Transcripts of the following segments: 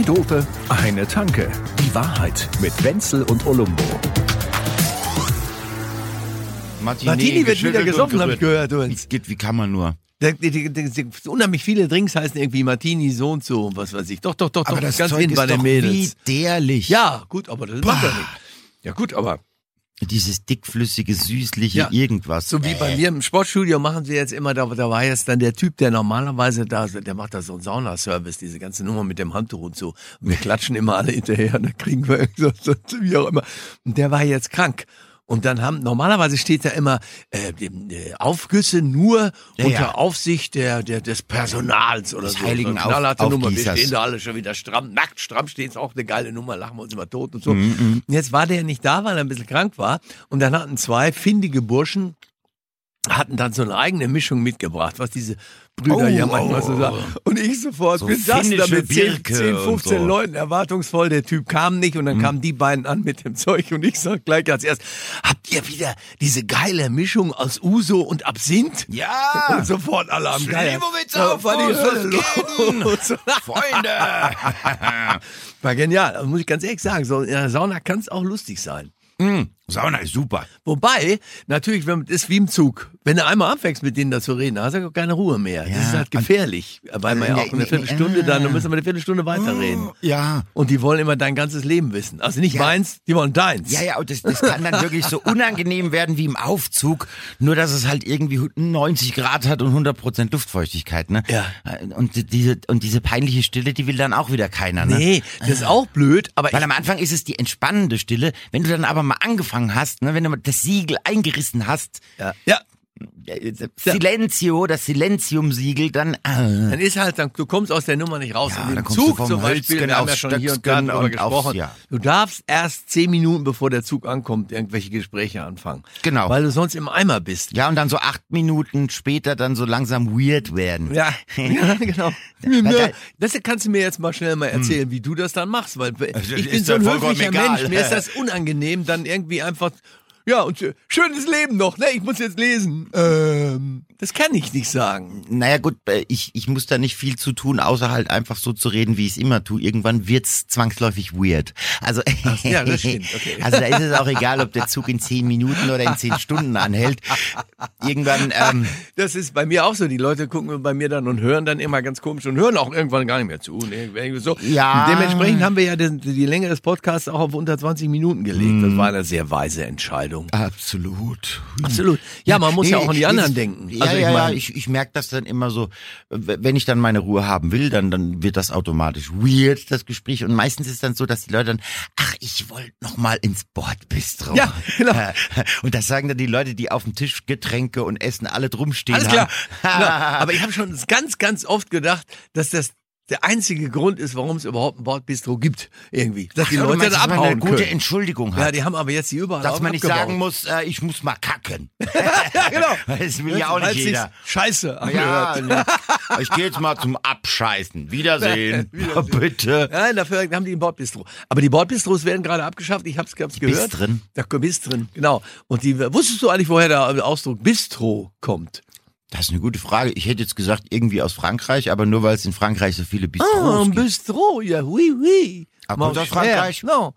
Zwei Dope, eine Tanke. Die Wahrheit mit Wenzel und Olumbo. Martini wird wieder gesoffen, habe ich gehört. Du. Wie, wie kann man nur? Unheimlich viele Drinks heißen irgendwie Martini so und so und was weiß ich. Doch, doch, doch, Aber doch das ganz Zeug hinten bei ist den doch Mädels. wie derlich. Ja, gut, aber das macht er nicht. Ja gut, aber Dieses dickflüssige, süßliche Ja. irgendwas. so wie bei mir im Sportstudio machen sie jetzt immer, da, da war jetzt dann der Typ, der normalerweise da, der macht da so einen Saunaservice, diese ganze Nummer mit dem Handtuch und so. Und wir klatschen immer alle hinterher und dann kriegen wir so, so, wie auch immer. Und der war jetzt krank. Und dann haben, normalerweise steht da immer äh, äh, Aufgüsse nur Ja, unter ja. Aufsicht der, der, des Personals oder Des so. heiligen Eine knallharte Auf- Nummer. Wir stehen da alle schon wieder stramm, nackt stramm stehen, ist auch eine geile Nummer, lachen wir uns immer tot und so. Mhm, Und jetzt war der nicht da, weil er ein bisschen krank war. Und dann hatten zwei findige Burschen hatten dann so eine eigene Mischung mitgebracht, was diese Brüder Oh, ja manchmal oh, so sagen. Und ich sofort, So wir saßen da mit 10, Birke 10 und 15 so. Leuten erwartungsvoll, der Typ kam nicht und dann kamen die beiden an mit dem Zeug und ich sag gleich als erst, habt ihr wieder diese geile Mischung aus Uso und Absinth? Ja! Und sofort alle am Da auf denn? los. Freunde! War genial, das muss ich ganz ehrlich sagen. So in der Sauna kann es auch lustig sein. mm, Sauna ist super. Wobei, natürlich, wenn, das ist wie im Zug. Wenn du einmal anfängst, mit denen da zu reden, dann hast du auch keine Ruhe mehr. das Ja, ist halt gefährlich, weil man ja auch eine Viertelstunde dann, dann müssen wir eine Viertelstunde weiterreden. Ja. Und die wollen immer dein ganzes Leben wissen. Also nicht Ja. meins, die wollen deins. Ja, ja, und das, das kann dann wirklich so unangenehm werden wie im Aufzug, nur dass es halt irgendwie 90 Grad hat und 100% Luftfeuchtigkeit, ne? Ja. Und die- diese, und diese peinliche Stille, die will dann auch wieder keiner, ne? Nee, das ist auch blöd, aber Weil am Anfang ist es die entspannende Stille. Wenn du dann aber mal angefangen hast, ne, wenn du mal das Siegel eingerissen hast, ja, ja, Silenzio, das Silenzium-Siegel, dann, äh, dann ist halt, dann, du kommst aus der Nummer nicht raus. Ja, kommst du Zug zum Beispiel, Hölzgen wir haben ja schon hier und da drüber gesprochen. ja. Du darfst erst zehn Minuten, bevor der Zug ankommt, irgendwelche Gespräche anfangen. Genau. Weil du sonst im Eimer bist. ja, und dann so acht Minuten später dann so langsam weird werden. Ja, ja genau. Das kannst du mir jetzt mal schnell mal erzählen, wie du das dann machst, weil Also, ich ist bin so ein höflicher. Mensch. Mir ist das unangenehm, dann irgendwie einfach. Ja, und äh, schönes Leben noch, ne? Ich muss jetzt lesen. Ähm, das kann ich nicht sagen. Naja gut, äh, ich, ich muss da nicht viel zu tun, außer halt einfach so zu reden, wie ich es immer tue. Irgendwann wird's zwangsläufig weird. Also, ja, das stimmt, okay. also da ist es auch egal, ob der Zug in zehn Minuten oder in zehn Stunden anhält. Irgendwann, ähm, Das ist bei mir auch so. Die Leute gucken bei mir dann und hören dann immer ganz komisch und hören auch irgendwann gar nicht mehr zu. So. Ja. Dementsprechend haben wir ja die, die Länge des Podcasts auch auf unter 20 Minuten gelegt. Das war eine sehr weise Entscheidung. absolut. Absolut. Ja, man muss ja auch an die Nee, anderen ich- denken. Ja, Also ich ja, ja, meine- ich, ich merke das dann immer so, wenn ich dann meine Ruhe haben will, dann, dann wird das automatisch weird, das Gespräch. Und meistens ist dann so, dass die Leute dann, ach, ich wollte noch mal ins Bordbistro. Ja, genau. Und das sagen dann die Leute, die auf dem Tisch Getränke und Essen alle drum stehen Alles klar. haben. Ja, aber ich habe schon ganz, ganz oft gedacht, dass das der einzige Grund ist, warum es überhaupt ein Bordbistro gibt. Irgendwie. Dass die Ja, du Leute meinst, da abhauen eine gute können. Entschuldigung Ja, hat. die haben aber jetzt die überall dass man nicht abgebaut. sagen muss, äh, ich muss mal kacken. ja, genau. Das will ja auch nicht jeder. Scheiße Ja, ne. ich gehe jetzt mal zum Abscheißen. Wiedersehen. Wiedersehen. Bitte. Nein, dafür haben die ein Bordbistro. Aber die Bordbistros werden gerade abgeschafft. Ich habe es gehört. Bistren? Der Bistren, genau. Und die wusstest du eigentlich, woher der Ausdruck Bistro kommt? Das ist eine gute Frage. Ich hätte jetzt gesagt, irgendwie aus Frankreich, aber nur weil es in Frankreich so viele Ah, Bistros ein gibt. Bistro, ja, oui, oui. Ah, kommt aus. Frankreich? No.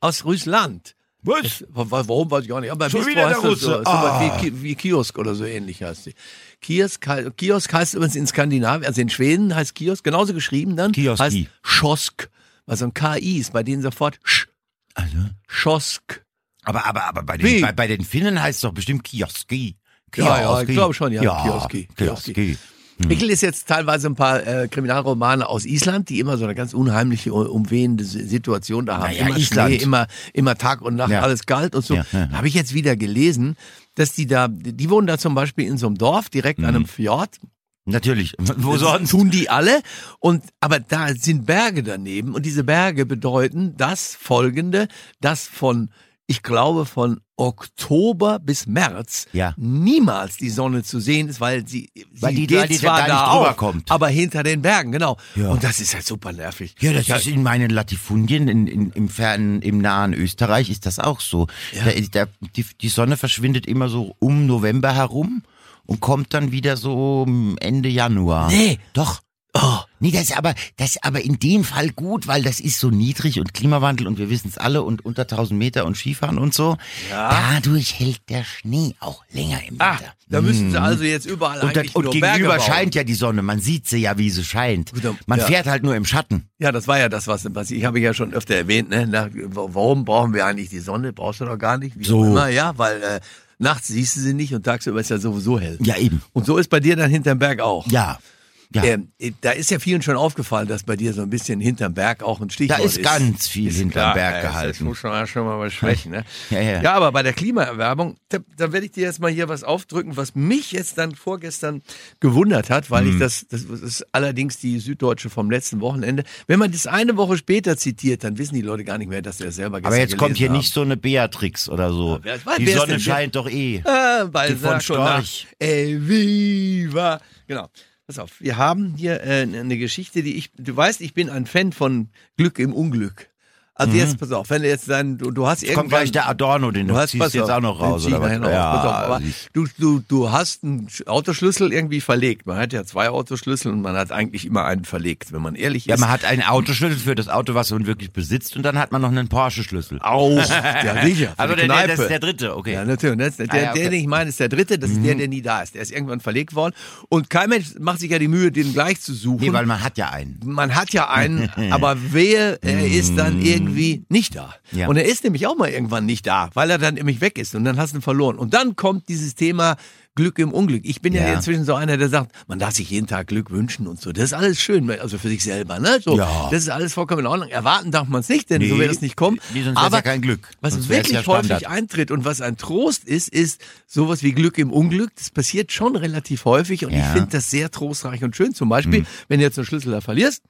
Aus Russland. Was? Wa- wa- Warum weiß ich auch nicht. Aber Schon Bistro wieder der heißt das Russe. so, Ah. wie, wie Kiosk oder so ähnlich heißt die. Kiosk, Kiosk heißt übrigens in Skandinavien, also in Schweden heißt Kiosk, genauso geschrieben dann. Kioski. Heißt Schosk. Weil so ein KI ist bei denen sofort Sch, Also, Schosk. aber, aber, aber bei den, bei, bei den Finnen heißt es doch bestimmt Kioski. Ja, ja, Kioski. ich glaube schon, ja, ja Kioski. Kioski. Ich lese jetzt teilweise ein paar äh, Kriminalromane aus Island, die immer so eine ganz unheimliche, umwehende Si- Situation da haben. Naja, immer Island. Schnee, immer, immer Tag und Nacht, Ja. alles kalt und so. Ja, ja. Habe ich jetzt wieder gelesen, dass die da, die wohnen da zum Beispiel in so einem Dorf, direkt an Mhm. einem Fjord. Natürlich. Wo sonst? Tun die alle. Und, aber da sind Berge daneben und diese Berge bedeuten das folgende, dass von, ich glaube, von Oktober bis März Ja. niemals die Sonne zu sehen ist, weil sie, Weil sie die geht da- die zwar da da auf, kommt. aber hinter den Bergen, genau. Ja. Und das ist halt super nervig. Ja, das ist in meinen Latifundien in, in, im fernen, im nahen Österreich ist das auch so. Ja. Da, da, die, die Sonne verschwindet immer so um November herum und kommt dann wieder so Ende Januar. Nee. Doch. Oh, Nee, das ist aber, das ist aber in dem Fall gut, weil das ist so niedrig und Klimawandel und wir wissen es alle und unter 1000 Meter und Skifahren und so. Ja. Dadurch hält der Schnee auch länger im Ah, Winter. da müssen sie also jetzt überall Und, eigentlich und nur gegenüber Berge scheint ja die Sonne. Man sieht sie ja, wie sie scheint. Man ja. fährt halt nur im Schatten. Ja, das war ja das, was, was ich habe ja schon öfter erwähnt. Ne? Na, warum brauchen wir eigentlich die Sonne? Brauchst du doch gar nicht. Wie So. Immer, ja, weil äh, nachts siehst du sie nicht und tagsüber ist ja sowieso hell. Ja, eben. Und so ist bei dir dann hinterm Berg auch. Ja. Ja. Ähm, da ist ja vielen schon aufgefallen, dass bei dir so ein bisschen hinterm Berg auch ein Stichwort Da ist ganz viel Ist hinterm klar, Berg ja, Das gehalten. muss man schon mal was sprechen. Ne? Ja, ja. ja, aber bei der Klimaerwerbung, da, da werde ich dir jetzt mal hier was aufdrücken, was mich jetzt dann vorgestern gewundert hat, weil Mhm. ich das, das ist allerdings die Süddeutsche vom letzten Wochenende. Wenn man das eine Woche später zitiert, dann wissen die Leute gar nicht mehr, dass der selber gestern Aber jetzt kommt hier gelesen nicht so eine Beatrix oder so. wer- wer die ist Sonne scheint doch eh. Ah, bei Die von Sag schon nach. Storch. Ey, viva. Genau. Pass auf, wir haben hier äh, eine Geschichte, die ich, du weißt, ich bin ein Fan von Glück im Unglück. Also jetzt, pass auf, wenn du jetzt dann, du, du hast Jetzt kommt irgendwann... gleich der Adorno, den du, Du hast ziehst pass jetzt auf, auch noch raus, oder was? raus. Pass auf, aber du, du, du hast einen Sch- Autoschlüssel irgendwie verlegt. Man hat ja zwei Autoschlüssel und man hat eigentlich immer einen verlegt, wenn man ehrlich ja, ist. man hat einen Autoschlüssel für das Auto, was man wirklich besitzt, und dann hat man noch einen Porsche-Schlüssel. auch, ja sicher. die der, der, das ist der dritte, okay. Ja, natürlich. Das, der, Ah, ja, der, okay. Mhm. den ich meine, ist der dritte. Das ist der, der nie da ist. Der ist irgendwann verlegt worden. Und kein Mensch macht sich ja die Mühe, den gleich zu suchen. Nee, weil man hat ja einen. man hat ja einen, aber wehe, er ist dann irgendwie nicht da. Mhm. Ja. Und er ist nämlich auch mal irgendwann nicht da, weil er dann nämlich weg ist und dann hast du ihn verloren. Und dann kommt dieses Thema Glück im Unglück. Ich bin ja, Ja. inzwischen so einer, der sagt, man darf sich jeden Tag Glück wünschen und so. Das ist alles schön, also für sich selber, ne? So, Ja. das ist alles vollkommen in Ordnung. Erwarten darf man es nicht, denn so Nee, wird es nicht kommen. nee, sonst aber ja kein Glück. Was Sonst wirklich ja häufig eintritt und was ein Trost ist, ist sowas wie Glück im Unglück. Das passiert schon relativ häufig und ich Ja. finde das sehr trostreich und schön. Zum Beispiel, wenn du jetzt einen Schlüssel da verlierst,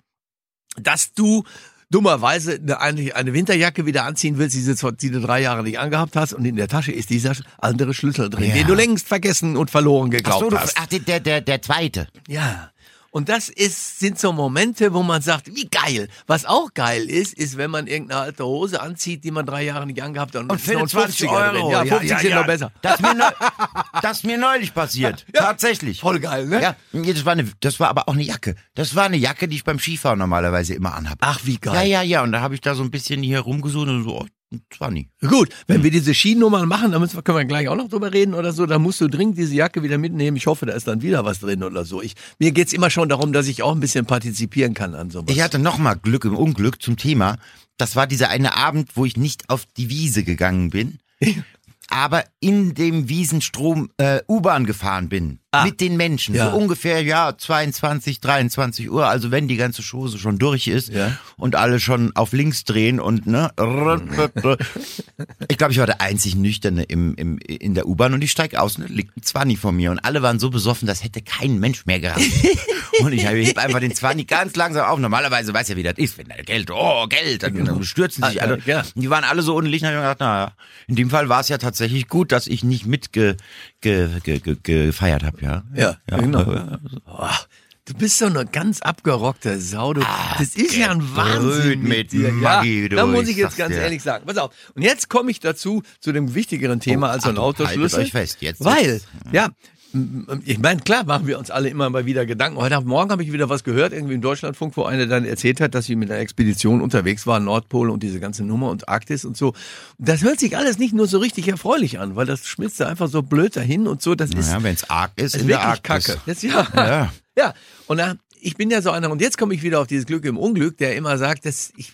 dass du dummerweise eine, eine, eine Winterjacke wieder anziehen willst, die du, die du drei Jahre nicht angehabt hast und in der Tasche ist dieser andere Schlüssel drin, Ja. den du längst vergessen und verloren Ach geglaubt so, du, hast. ach, der, der, der zweite. Ja. Und das ist, sind so Momente, wo man sagt, wie geil. Was auch geil ist, ist, wenn man irgendeine alte Hose anzieht, die man drei Jahre nicht angehabt hat. Und, Und ein 25 50er drin. Euro. Ja, 50 sind noch besser. Das ist mir, neu, das ist mir neulich passiert. Tatsächlich. Voll geil, ne? Ja, das war, eine, das war aber auch eine Jacke. Das war eine Jacke, die ich beim Skifahren normalerweise immer anhabe. Ach, wie geil. Ja, ja, ja. Und da habe ich da so ein bisschen hier rumgesucht und so, oh, 20. Gut, wenn wir diese Skinummern machen, dann müssen wir, können wir gleich auch noch drüber reden oder so, dann musst du dringend diese Jacke wieder mitnehmen. Ich hoffe, da ist dann wieder was drin oder so. Ich, mir geht's immer schon darum, dass ich auch ein bisschen partizipieren kann an sowas. Ich hatte noch mal Glück im Unglück zum Thema. Das war dieser eine Abend, wo ich nicht auf die Wiese gegangen bin, aber in dem Wiesenstrom äh, U-Bahn gefahren bin. Ah. Mit den Menschen. Ja. So ungefähr, ja, 22, 23 Uhr. Also wenn die ganze Chose schon durch ist Ja. und alle schon auf links drehen und ne. Ich glaube, ich war der einzig Nüchterne im, im, in der U-Bahn und ich steig aus und da liegt ein Zwanni vor mir und alle waren so besoffen, das hätte kein Mensch mehr gehabt. und ich heb einfach den Zwanni ganz langsam auf. Normalerweise weiß ja, wie das ist, wenn da Geld, oh, Geld, dann, dann stürzen sich Ah, alle. Die waren alle so unlicht, und hab ich gedacht, naja, in dem Fall war es ja tatsächlich gut, dass ich nicht mitge ge, ge, ge, gefeiert habe, ja. Ja, ja genau. ja. Du bist so eine ganz abgerockte Sau. Du, das ist ja ein Wahnsinn mit mit dir. Maggi, ja, du, da muss ich ich jetzt ganz dir. ehrlich sagen. Pass auf. Und jetzt komme ich dazu, zu dem wichtigeren Thema Oh, als ein Achtung, Autoschlüssel. haltet euch fest, jetzt Weil, ja, ich meine, klar machen wir uns alle immer mal wieder Gedanken. Heute Morgen habe ich wieder was gehört, irgendwie im Deutschlandfunk, wo einer dann erzählt hat, dass sie mit einer Expedition unterwegs war, Nordpol und diese ganze Nummer und Arktis und so. Das hört sich alles nicht nur so richtig erfreulich an, weil das schmilzt da einfach so blöd dahin und so. Das ist, Naja, wenn es arg ist, ist in der Arktis. kacke. Das, ja. Ja. ja. Und da, ich bin ja so einer, und jetzt komme ich wieder auf dieses Glück im Unglück, der immer sagt, dass ich,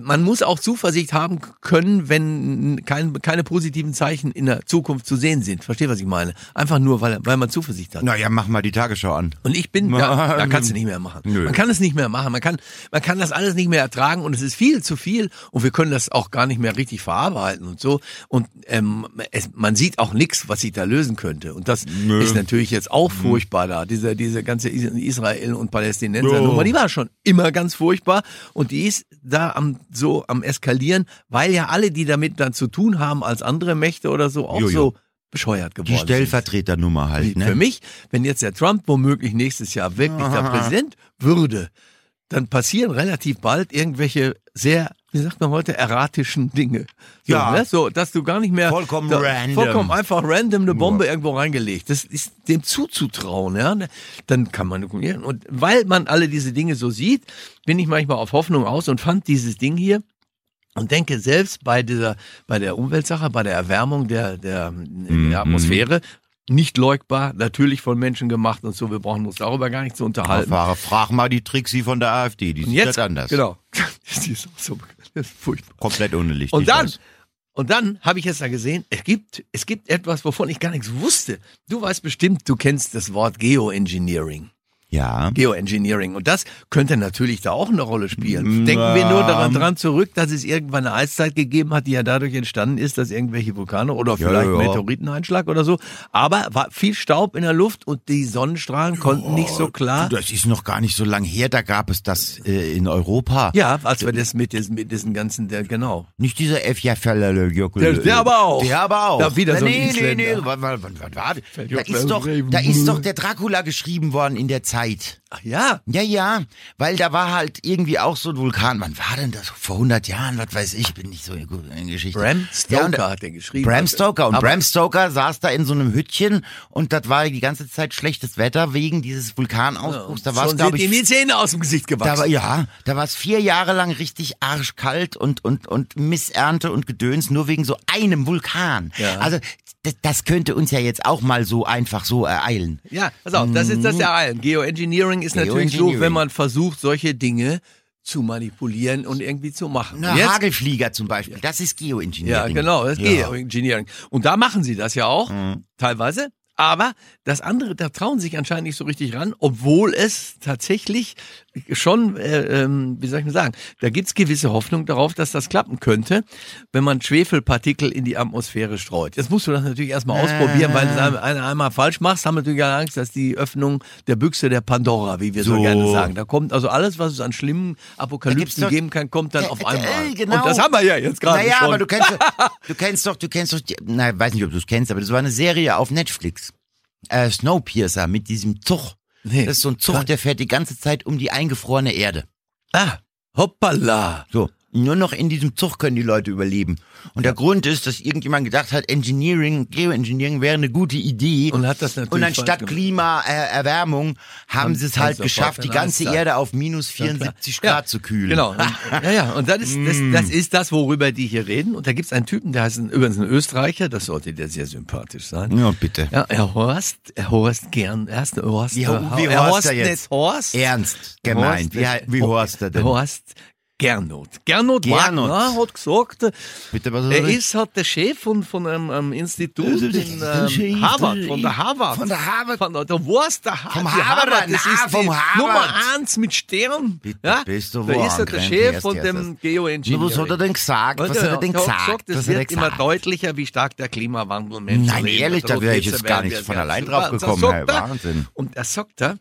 man muss auch Zuversicht haben können, wenn kein, keine positiven Zeichen in der Zukunft zu sehen sind. Versteht, was ich meine? Einfach nur, weil, weil man Zuversicht hat. Naja, mach mal die Tagesschau an. Und ich bin, ja, da kannst du nicht mehr machen. Nö. Man kann es nicht mehr machen. Man kann, man kann das alles nicht mehr ertragen und es ist viel zu viel und wir können das auch gar nicht mehr richtig verarbeiten und so. Und ähm, es, man sieht auch nichts, was sich da lösen könnte. Und das ist natürlich jetzt auch furchtbar da. Diese, diese ganze Is- Israel und Palästinenser Ja. Nummer, die war schon immer ganz furchtbar und die ist da am so am eskalieren, weil ja alle, die damit dann zu tun haben als andere Mächte oder so, auch Jo, jo. so bescheuert geworden Die sind. Stellvertreternummer halt, ne? Für mich, wenn jetzt der Trump womöglich nächstes Jahr wirklich der Präsident würde, dann passieren relativ bald irgendwelche sehr wie sagt man heute, erratischen Dinge. So, Ja. Ne? So, dass du gar nicht mehr. Vollkommen random. Vollkommen einfach random eine Bombe irgendwo reingelegt. Das ist dem zuzutrauen, ja. Dann kann man, und weil man alle diese Dinge so sieht, bin ich manchmal auf Hoffnung aus und fand dieses Ding hier und denke selbst bei dieser, bei der Umweltsache, bei der Erwärmung der, der, Mhm. der Atmosphäre, nicht leugbar, natürlich von Menschen gemacht und so, wir brauchen uns darüber gar nicht zu unterhalten. Fahrer, frag mal die Trixie von der AfD, die sieht jetzt, das anders. genau, die ist auch so, das ist furchtbar. Komplett ohne Licht. Und dann, weiß. und dann habe ich jetzt da gesehen, es gibt, es gibt etwas, wovon ich gar nichts wusste. Du weißt bestimmt, du kennst das Wort Geoengineering. Ja. Geoengineering. Und das könnte natürlich da auch eine Rolle spielen. Denken wir nur daran dran zurück, dass es irgendwann eine Eiszeit gegeben hat, die ja dadurch entstanden ist, dass irgendwelche Vulkane oder vielleicht ja. Meteoriteneinschlag oder so. Aber war viel Staub in der Luft und die Sonnenstrahlen konnten nicht so klar. Du, das ist noch gar nicht so lang her, da gab es das äh, in Europa. Ja, als wir das mit, diesen- mit diesen ganzen, der, genau. Nicht dieser F. Ja, Der- der aber auch. Der aber auch. Da wieder so ein nee, nee, nee, war das? Da ist, doch, da ist doch der Dracula geschrieben worden in der Zeit. tight. Ach ja, Ja, ja, weil da war halt irgendwie auch so ein Vulkan. Wann war denn das? Vor 100 Jahren, was weiß ich, bin nicht so gut in Geschichte. Bram Ja, und- Stoker hat er geschrieben. Bram Stoker. Und Bram Stoker saß da in so einem Hüttchen und das war die ganze Zeit schlechtes Wetter wegen dieses Vulkanausbruchs. Da war es, glaube sind ihm ich, die Zähne aus dem Gesicht gewachsen. da war, ja, da war es vier Jahre lang richtig arschkalt und, und, und Missernte und Gedöns, nur wegen so einem Vulkan. Ja. Also, das, das könnte uns ja jetzt auch mal so einfach so ereilen. Ja, pass auf, das ist das der einen. Geoengineering ist natürlich so, wenn man versucht, solche Dinge zu manipulieren und irgendwie zu machen. Na, Jetzt- Hagelflieger zum Beispiel, das ist ja, Geoengineering. genau, das ist Ja. Geoengineering. Und da machen sie das ja auch, Mhm. teilweise. Aber das andere, da trauen sich anscheinend nicht so richtig ran, obwohl es tatsächlich schon, äh, ähm, wie soll ich mal sagen, da gibt's gewisse Hoffnung darauf, dass das klappen könnte, wenn man Schwefelpartikel in die Atmosphäre streut. Jetzt musst du das natürlich erstmal ausprobieren, weil du das einer einmal falsch machst, haben wir natürlich Angst, dass die Öffnung der Büchse der Pandora, wie wir so, So. gerne sagen, da kommt also alles, was es an schlimmen Apokalypsen doch- geben kann, kommt dann Äh, auf äh, einmal. genau. Und das haben wir ja jetzt gerade Naja, schon. aber du kennst, du kennst doch, du kennst doch, na, weiß nicht, ob du es kennst, aber das war eine Serie auf Netflix. Äh, Snowpiercer mit diesem Zug. Nee. Das ist so ein Zug, der fährt die ganze Zeit um die eingefrorene Erde. Ah, hoppala. So. Nur noch in diesem Zug können die Leute überleben. Und der Grund ist, dass irgendjemand gedacht hat, Engineering, Geoengineering wäre eine gute Idee. Und hat das natürlich Und anstatt. Klimaerwärmung haben sie es halt sie geschafft, die ganze. Erde auf minus Ja, klar. 74 Grad zu kühlen. Genau. Und, ja, ja. Und das ist, das, Mm. das ist das, worüber die hier reden. Und da gibt's einen Typen, der heißt übrigens ein Österreicher, das sollte der sehr sympathisch sein. Ja, bitte. Ja, Herr Horst, Herr Horst gern, erst Horst, Wie- äh, wie Herr Horst Horst er jetzt? nicht Horst. Ernst gemeint. Wie, Horst, wie, wie Horst er denn? Horst Gernot. Gernot, Gernot. Wagner hat gesagt, Bitte, was er ist halt der Chef von, von einem, einem Institut Also, das in ähm, Harvard, das- von der Harvard. Von der Harvard. Von der, Wurst, der ha Vom die Harvard, das ist vom die Harvard. Nummer eins mit Stern. Bitte, ja? bist du da ist er der Chef von dem. Geoengineering. Was hat er denn gesagt? Was hat er denn gesagt? gesagt, er wird immer gesagt? deutlicher, wie stark der Klimawandel Menschen Nein, ehrlich, da wäre ich jetzt gar nicht von allein drauf gekommen. Wahnsinn. Und er sagt er,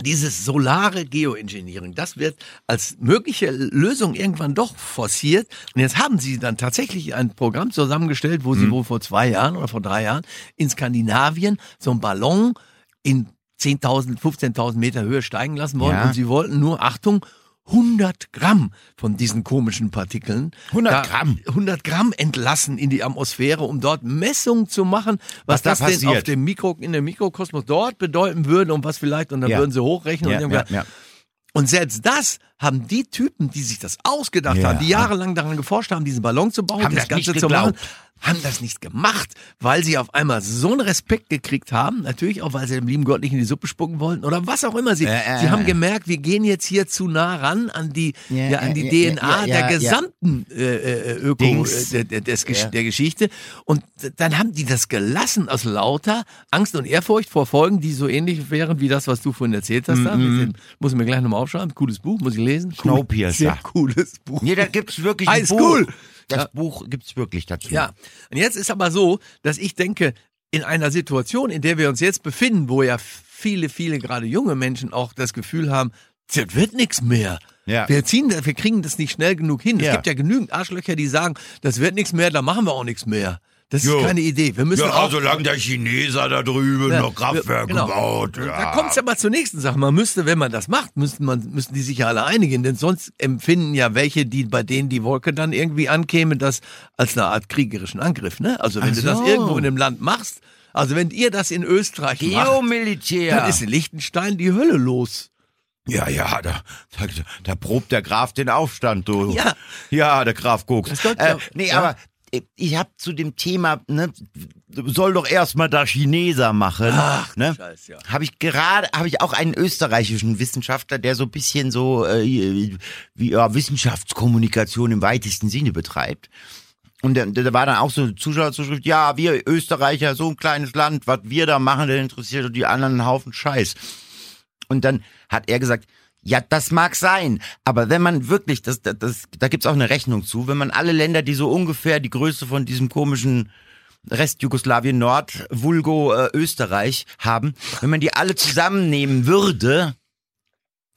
dieses solare Geoengineering, das wird als mögliche Lösung irgendwann doch forciert. Und jetzt haben sie dann tatsächlich ein Programm zusammengestellt, wo sie wohl vor zwei Jahren oder vor drei Jahren in Skandinavien so einen Ballon in 10.000, 15.000 Meter Höhe steigen lassen wollen. Ja. Und sie wollten nur, Achtung, 100 Gramm von diesen komischen Partikeln. 100 Gramm? 100 Gramm entlassen in die Atmosphäre, um dort Messungen zu machen, was, Was da das denn auf dem Mikro, in dem Mikrokosmos dort bedeuten würde und was vielleicht, und dann Ja. würden sie hochrechnen Ja, und ja, ja. Und selbst das haben die Typen, die sich das ausgedacht haben, die jahrelang daran geforscht haben, diesen Ballon zu bauen, Haben das, das Ganze zu machen. Haben das nicht gemacht, weil sie auf einmal so einen Respekt gekriegt haben, natürlich auch, weil sie dem lieben Gott nicht in die Suppe spucken wollten oder was auch immer sie. Äh, äh, sie haben äh. gemerkt, wir gehen jetzt hier zu nah ran an die, Ja, ja, an die ja, DNA ja, der gesamten äh, äh, Öko, Dings. äh, der, des, der Geschichte. Und dann haben die das gelassen aus lauter Angst und Ehrfurcht vor Folgen, die so ähnlich wären wie das, was du vorhin erzählt hast. da. Muss ich mir gleich nochmal aufschreiben. Cooles Buch, muss ich lesen. Cool. Snowpiercer. Sehr cooles Buch. Nee, da gibt's wirklich ein Buch. School. Das Ja. Buch gibt's wirklich dazu. Ja, und jetzt ist aber so, dass ich denke, in einer Situation, in der wir uns jetzt befinden, wo ja viele, viele gerade junge Menschen auch das Gefühl haben, das wird nichts mehr. Ja. Wir ziehen wir kriegen das nicht schnell genug hin. Es Ja. gibt ja genügend Arschlöcher, die sagen, das wird nichts mehr, da machen wir auch nichts mehr. Das ist Jo. keine Idee. Wir müssen Ja, auch, solange der Chineser da drüben Ja, noch Kraftwerke genau. baut. Ja. Da kommt es aber zur nächsten Sache. Man müsste, wenn man das macht, müssten, man, müssten die sich ja alle einigen, denn sonst empfinden ja welche, die bei denen die Wolke dann irgendwie ankäme, das als eine Art kriegerischen Angriff. Ne? Also wenn Ach du das so. irgendwo in einem Land machst, also wenn ihr das in Österreich macht, Geomilitär. dann ist in Liechtenstein die Hölle los. Ja, ja, da, da, da probt der Graf den Aufstand, du. Ja. Ja, der Graf Koks. Äh, ja. nee, Ja. aber ich habe zu dem Thema, ne, soll doch erstmal der Chineser machen. Ach, ne? Scheiß, ja. Habe ich gerade, habe ich auch einen österreichischen Wissenschaftler, der so ein bisschen so äh, wie ja, Wissenschaftskommunikation im weitesten Sinne betreibt. Und da, da war dann auch so eine Zuschauerzuschrift, ja, wir Österreicher, so ein kleines Land, was wir da machen, der interessiert die anderen einen Haufen Scheiß. Und dann hat er gesagt, ja, das mag sein, aber wenn man wirklich, das, das, das, da gibt's auch eine Rechnung zu, wenn man alle Länder, die so ungefähr die Größe von diesem komischen Rest Jugoslawien Nord, Vulgo äh, Österreich haben, wenn man die alle zusammennehmen würde,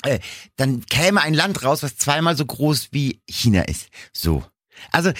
äh, dann käme ein Land raus, was zweimal so groß wie China ist. So. Also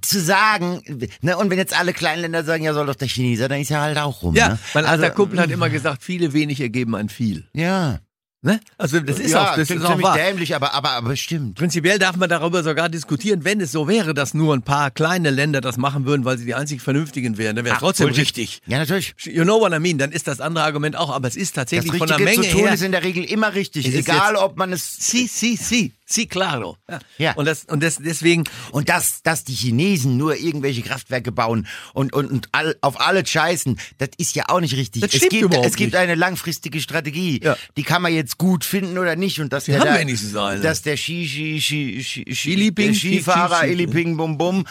zu sagen, ne, und wenn jetzt alle kleinen Länder sagen, ja, soll doch der Chineser, dann ist ja halt auch rum. Ja, ne? mein also, alter Kumpel hat immer gesagt, viele wenig ergeben ein viel. Ja. Ne? Also das ist ja, auch, das ist auch wahr. dämlich, aber, aber, aber stimmt. Prinzipiell darf man darüber sogar diskutieren, wenn es so wäre, dass nur ein paar kleine Länder das machen würden, weil sie die einzig Vernünftigen wären, dann wäre es trotzdem Bullshit. richtig. Ja, natürlich. You know what I mean? Dann ist das andere Argument auch, aber es ist Das tatsächlich von der Menge zu tun her. ist in der Regel immer richtig, egal jetzt- ob man es Si, si, si, si, claro. Ja. Ja. Und das, und das, deswegen, Und dass, dass die Chinesen nur irgendwelche Kraftwerke bauen und, und, und all, auf alle scheißen, das ist ja auch nicht richtig. Das es stimmt gibt, überhaupt es gibt nicht. eine langfristige Strategie. Ja. Die kann man jetzt gut finden oder nicht. Und dass Wir der haben da, wenigstens eine. Dass der Ski, Ski, Ski, Ski, Ski, der Skifahrer, Ski- Ski- Illiping, Bum Bum,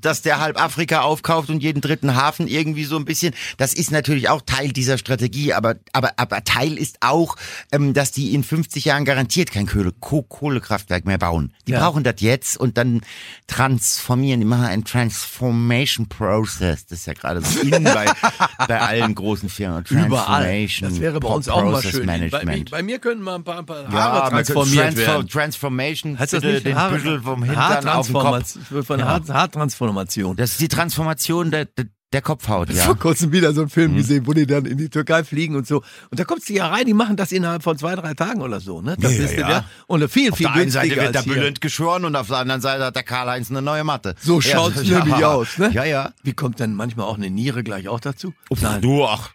dass der halb Afrika aufkauft und jeden dritten Hafen irgendwie so ein bisschen. Das ist natürlich auch Teil dieser Strategie, aber, aber, aber Teil ist auch, ähm, dass die in 50 Jahren garantiert kein Kohle, Ko Kohlekraftwerk mehr bauen. Die Ja. brauchen das jetzt und dann transformieren, die machen einen Transformation Process. Das ist ja gerade so in bei, bei allen großen Firmen. überall. Transformation Das wäre bei uns auch mal schön. Bei, Management. bei mir können mal ein paar, ein paar ja, Haare könnte transformiert Transfer, werden. Transformation, Heißt das nicht den Haare- Büschel vom Hintern auf den Kopf. Haartransformation- Von Ja. Haar, Haartransformation. Das ist die Transformation der, der, der Kopfhaut, Ich ja. vor kurzem wieder so einen Film Mhm. gesehen, wo die dann in die Türkei fliegen und so. Und da kommst du ja rein, die machen das innerhalb von zwei, drei Tagen oder so. Ne? Da Ja, bist du ja. der. Und viel, Auf viel der einen Seite wird der. Bülent geschoren und auf der anderen Seite hat der Karl-Heinz eine neue Matte. So Ja, schaut's ja. nämlich aus. Ne? Ja, ja. Wie kommt dann manchmal auch eine Niere gleich auch dazu? Nein. Du, ach,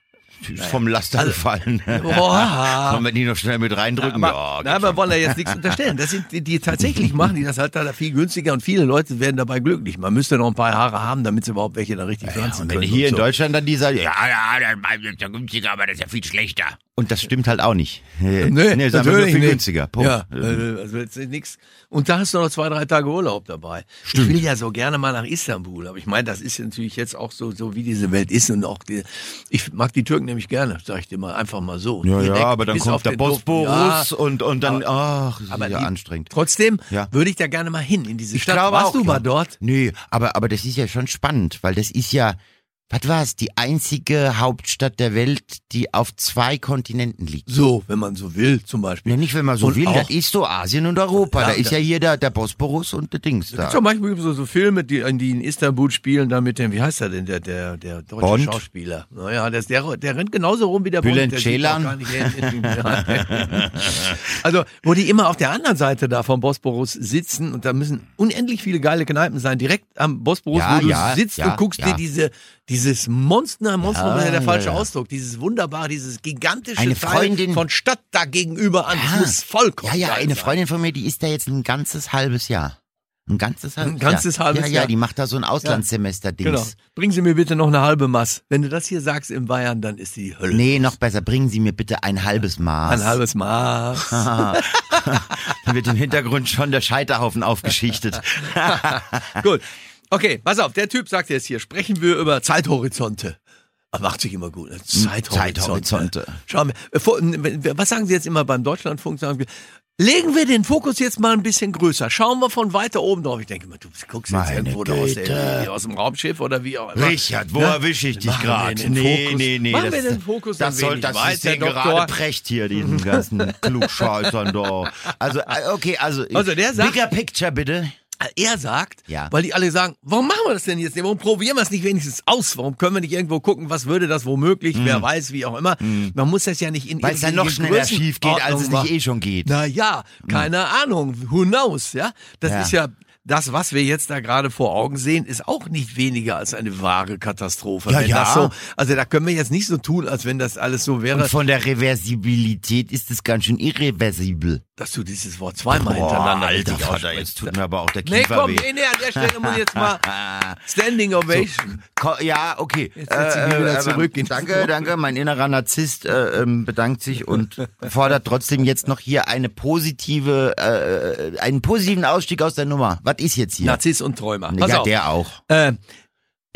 die ist vom Laster gefallen. Boah. Können wir die noch schnell mit reindrücken? Aber, ja, na, aber wollen da jetzt nichts unterstellen. Das sind die, die tatsächlich machen, die das halt da viel günstiger und viele Leute werden dabei glücklich. Man müsste noch ein paar Haare haben, damit sie überhaupt welche da richtig ja, pflanzen und wenn können. hier und in so. Deutschland dann dieser, ja, ja, der ist ja günstiger, aber das ist ja viel schlechter. Und das stimmt halt auch nicht. Nee, nee, ist einfach nur natürlich viel nicht. günstiger. Punkt. Ja, äh, also jetzt ist nix. Und da hast du noch zwei, drei Tage Urlaub dabei. Ich will ja so gerne mal nach Istanbul, aber ich meine, das ist natürlich jetzt auch so, so wie diese Welt ist und auch die, ich mag die Türken nämlich gerne, sag ich dir mal, einfach mal so. Ja, Direkt, ja, aber dann kommt der. Bosporus Ja, und, und dann, ach, das ist aber ja die- anstrengend. Trotzdem Ja. würde ich da gerne mal hin in diese Ich Stadt. Warst auch, du mal dort? Nee, aber, aber das ist ja schon spannend, weil das ist ja, was war's, die einzige Hauptstadt der Welt, die auf zwei Kontinenten liegt. So, wenn man so will, zum Beispiel. Ja, nicht, wenn man so Und will, das ist so Asien und Europa. Ja, da ist da- ja hier der, der Bosporus und der Dings da. Zum Beispiel so, so Filme, die, die in Istanbul spielen, da mit dem, wie heißt er denn, der, der, der deutsche Bond? Schauspieler. Naja, der, der, der rennt genauso rum wie der Bülent Bond. Der Ceylan? Also, wo die immer auf der anderen Seite da vom Bosporus sitzen und da müssen unendlich viele geile Kneipen sein, direkt am Bosporus, Ja, wo du sitzt und guckst dir diese, dieses Monster, Monster Ja, ist der falsche ja, ja. Ausdruck, dieses wunderbare, dieses gigantische Eine Teil Freundin- von Stadt da gegenüber an. Ja. muss vollkommen Ja, ja, eine sein. Freundin von mir, die ist da jetzt ein ganzes halbes Jahr. Ein ganzes halbes Ein ganzes Jahr. halbes ja, Jahr. Ja, die macht da so ein Auslandssemester-Dings. Genau. Bringen Sie mir bitte noch eine halbe Maß. Wenn du das hier sagst in Bayern, dann ist die Hölle. Nee, noch besser, bringen Sie mir bitte ein halbes Maß. Ein halbes Maß. Dann wird im Hintergrund schon der Scheiterhaufen aufgeschichtet. Gut. Okay, pass auf, der Typ sagt jetzt hier, sprechen wir über Zeithorizonte. Ah, macht sich immer gut. ne? Zeithorizonte. Zeithorizonte. Schauen wir. Was sagen Sie jetzt immer beim Deutschlandfunk? Sagen wir, legen wir den Fokus jetzt mal ein bisschen größer. Schauen wir von weiter oben drauf. Ich denke mal, du guckst jetzt Meine irgendwo da aus, der, aus dem Raumschiff oder wie auch immer. Richard, wo Ne? erwische ich dich gerade? Nee, nee, nee. Machen das, wir den Fokus das ein soll das System Doktor. gerade precht hier, diesen ganzen Klugscheißern da. Also, äh, okay, also, Also der sagt- Bigger Picture bitte. Er sagt, Ja. weil die alle sagen, warum machen wir das denn jetzt nicht? Warum probieren wir es nicht wenigstens aus? Warum können wir nicht irgendwo gucken, was würde das womöglich, wer weiß, wie auch immer. Man muss das ja nicht in Weil es dann noch schneller schief geht, als es nicht eh schon geht. Na ja, keine Ahnung, who knows, ja? Das Ja. ist ja das, was wir jetzt da gerade vor Augen sehen, ist auch nicht weniger als eine wahre Katastrophe. Ja, ja. So, also da können wir jetzt nicht so tun, als wenn das alles so wäre, Und von der Reversibilität ist es ganz schön irreversibel. Dass du dieses Wort zweimal hintereinander Alter Vater, jetzt tut mir aber auch der Nee, Kiefer komm, weh. nee, nee, an der Stelle muss ich jetzt mal Standing Ovation. Ko- Ja, okay. Jetzt ich mich wieder zurück in- danke, danke. Mein innerer Narzisst äh, ähm, bedankt sich und fordert trotzdem jetzt noch hier eine positive, äh, einen positiven Ausstieg aus der Nummer. Was ist jetzt hier? Narziss und Träumer. Pass ja, auf. der auch. Äh,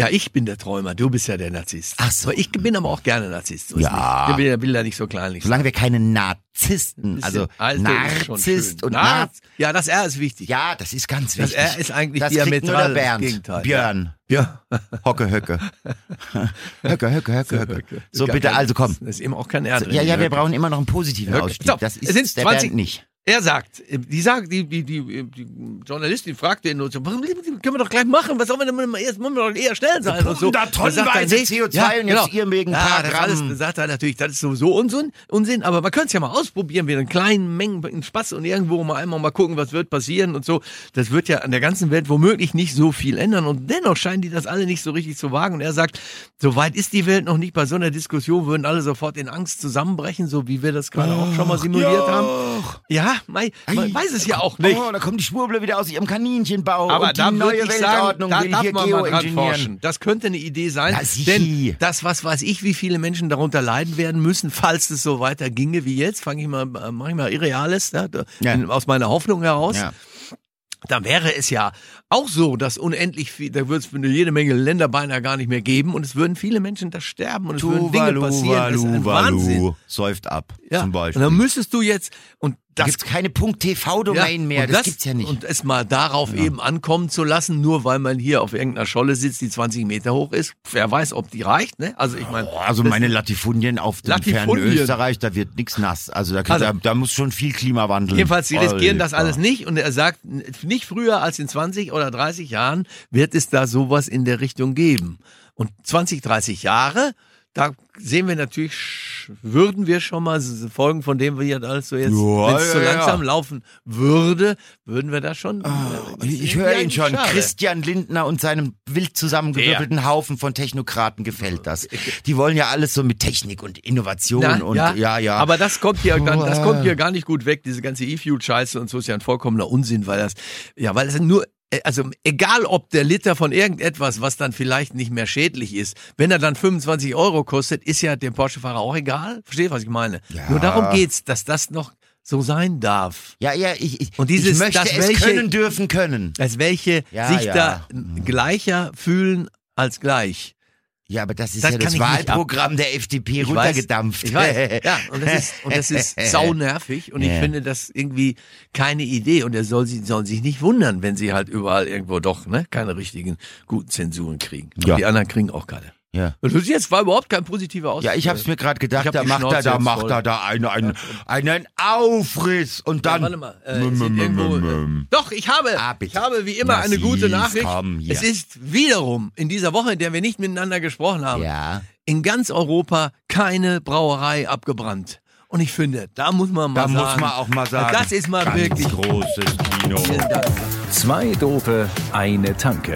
ja, ich bin der Träumer, du bist ja der Narzisst. Ach so. Aber ich bin aber auch gerne Narzisst. So ist Ja. nicht. Ich will, will da nicht so kleinlich sein. Solange wir keine Narzissten, also ist Narzisst und Narz-. Ja, das R ist wichtig. Ja, das ist ganz Das wichtig. R ist eigentlich das nur diametral der das Bernd. Gegenteil. Björn. Ja. Hocke, Höcke. Höcke, Höcke, Höcke, Höcke. So, bitte, also komm. Das ist eben auch kein R drin. Ja, ja, wir brauchen immer noch einen positiven Höcke. Ausstieg. Das es sind ist der 20 Bernd nicht. Er sagt, äh, die sagt, die, die, die, die Journalistin fragt ihn und so, warum können wir doch gleich machen, was sollen wir denn mal erst, müssen wir doch eher schnell sein und so. da tonnenweise nee, CO2 und jetzt ihr wegen ein ja, paar das Gramm. alles, dann sagt er natürlich, das ist sowieso Unsinn, Unsinn, aber man könnte es ja mal ausprobieren, wieder in kleinen Mengen, Spaß und irgendwo mal einmal mal gucken, was wird passieren und so. Das wird ja an der ganzen Welt womöglich nicht so viel ändern und dennoch scheinen die das alle nicht so richtig zu wagen und er sagt, so weit ist die Welt noch nicht, bei so einer Diskussion würden alle sofort in Angst zusammenbrechen, so wie wir das gerade auch schon mal simuliert haben. Ja, mei, man weiß es ja auch nicht. Oh, da kommt die Schwurbler wieder aus ihrem Kaninchenbau. Aber und die da neue sagen, Weltordnung da will darf hier forschen. Das könnte eine Idee sein. Ja, sicher. denn das, was weiß ich, wie viele Menschen darunter leiden werden müssen, falls es so weiter ginge wie jetzt, fange ich mal, äh, mache ich mal Irreales, ja, da, Ja. aus meiner Hoffnung heraus. Ja. Dann wäre es ja auch so, dass unendlich viel, da würde es jede Menge Länder beinahe gar nicht mehr geben und es würden viele Menschen da sterben und es würden Dinge passieren. das ist ein Wahnsinn. säuft ab, Ja. zum Und Beispiel. dann müsstest du jetzt, und da das gibt's keine .tv-Domain mehr, und das, gibt's ja nicht. Und es mal darauf eben ankommen zu lassen, nur weil man hier auf irgendeiner Scholle sitzt, die 20 Meter hoch ist. Wer weiß, ob die reicht, ne? Also ich meine. Oh, also das- meine Latifundien auf dem fernen. Österreich, da wird nix nass. Also da, Also- da, da muss schon viel Klimawandel. Jedenfalls, sie riskieren das alles nicht und er sagt, nicht früher als in 20 oder 30 Jahren wird es da sowas in der Richtung geben. Und 20, 30 Jahre, da sehen wir natürlich, würden wir schon mal Folgen von dem wir jetzt alles so jetzt, Ja, wenn es ja, so ja. langsam laufen würde, würden wir da schon. äh, Ich, höre ihn schon. Schade. Christian Lindner und seinem wild zusammengewürfelten Haufen von Technokraten gefällt das. Die wollen ja alles so mit Technik und Innovation Na, und ja, ja. Aber das kommt hier, gar, das kommt hier gar nicht gut weg. Diese ganze E-Fuel-Scheiße und so ist ja ein vollkommener Unsinn, weil das, ja, weil es nur, also egal ob der Liter von irgendetwas, was dann vielleicht nicht mehr schädlich ist, wenn er dann 25 Euro kostet, ist ja dem Porsche-Fahrer auch egal. Verstehst du, was ich meine? Ja. Nur darum geht's, dass das noch so sein darf. ja, ja, ich, ich, Und dieses- ich möchte das es welche- können, dürfen, können. Als welche Ja, sich ja. da gleicher fühlen als gleich. Ja, aber das ist Das ja das ich Wahlprogramm der FDP Ich runtergedampft. Weiß, ich weiß. Ja, und das ist, und das ist saunervig und ich Ja. finde das irgendwie keine Idee und er soll sie, sollen sich nicht wundern, wenn sie halt überall irgendwo doch, ne, keine richtigen guten Zensuren kriegen. Und Ja. die anderen kriegen auch keine. Ja. Und das jetzt war überhaupt kein positiver Ausdruck. Ja, ich hab's mir gerade Ich gedacht, da macht er, da macht voll. er da einen, einen, einen Aufriss und Ja, dann. warte mal, äh, es sind irgendwo, äh, doch, ich habe, Ah, ich habe wie immer Na, eine gute Nachricht. es ist wiederum in dieser Woche, in der wir nicht miteinander gesprochen haben, ja. in ganz Europa keine Brauerei abgebrannt. Und ich finde, da muss man mal Da sagen. muss man auch mal sagen. Das ist mal ganz wirklich. großes Kino. Vielen Dank. Zwei Dope, eine Tanke.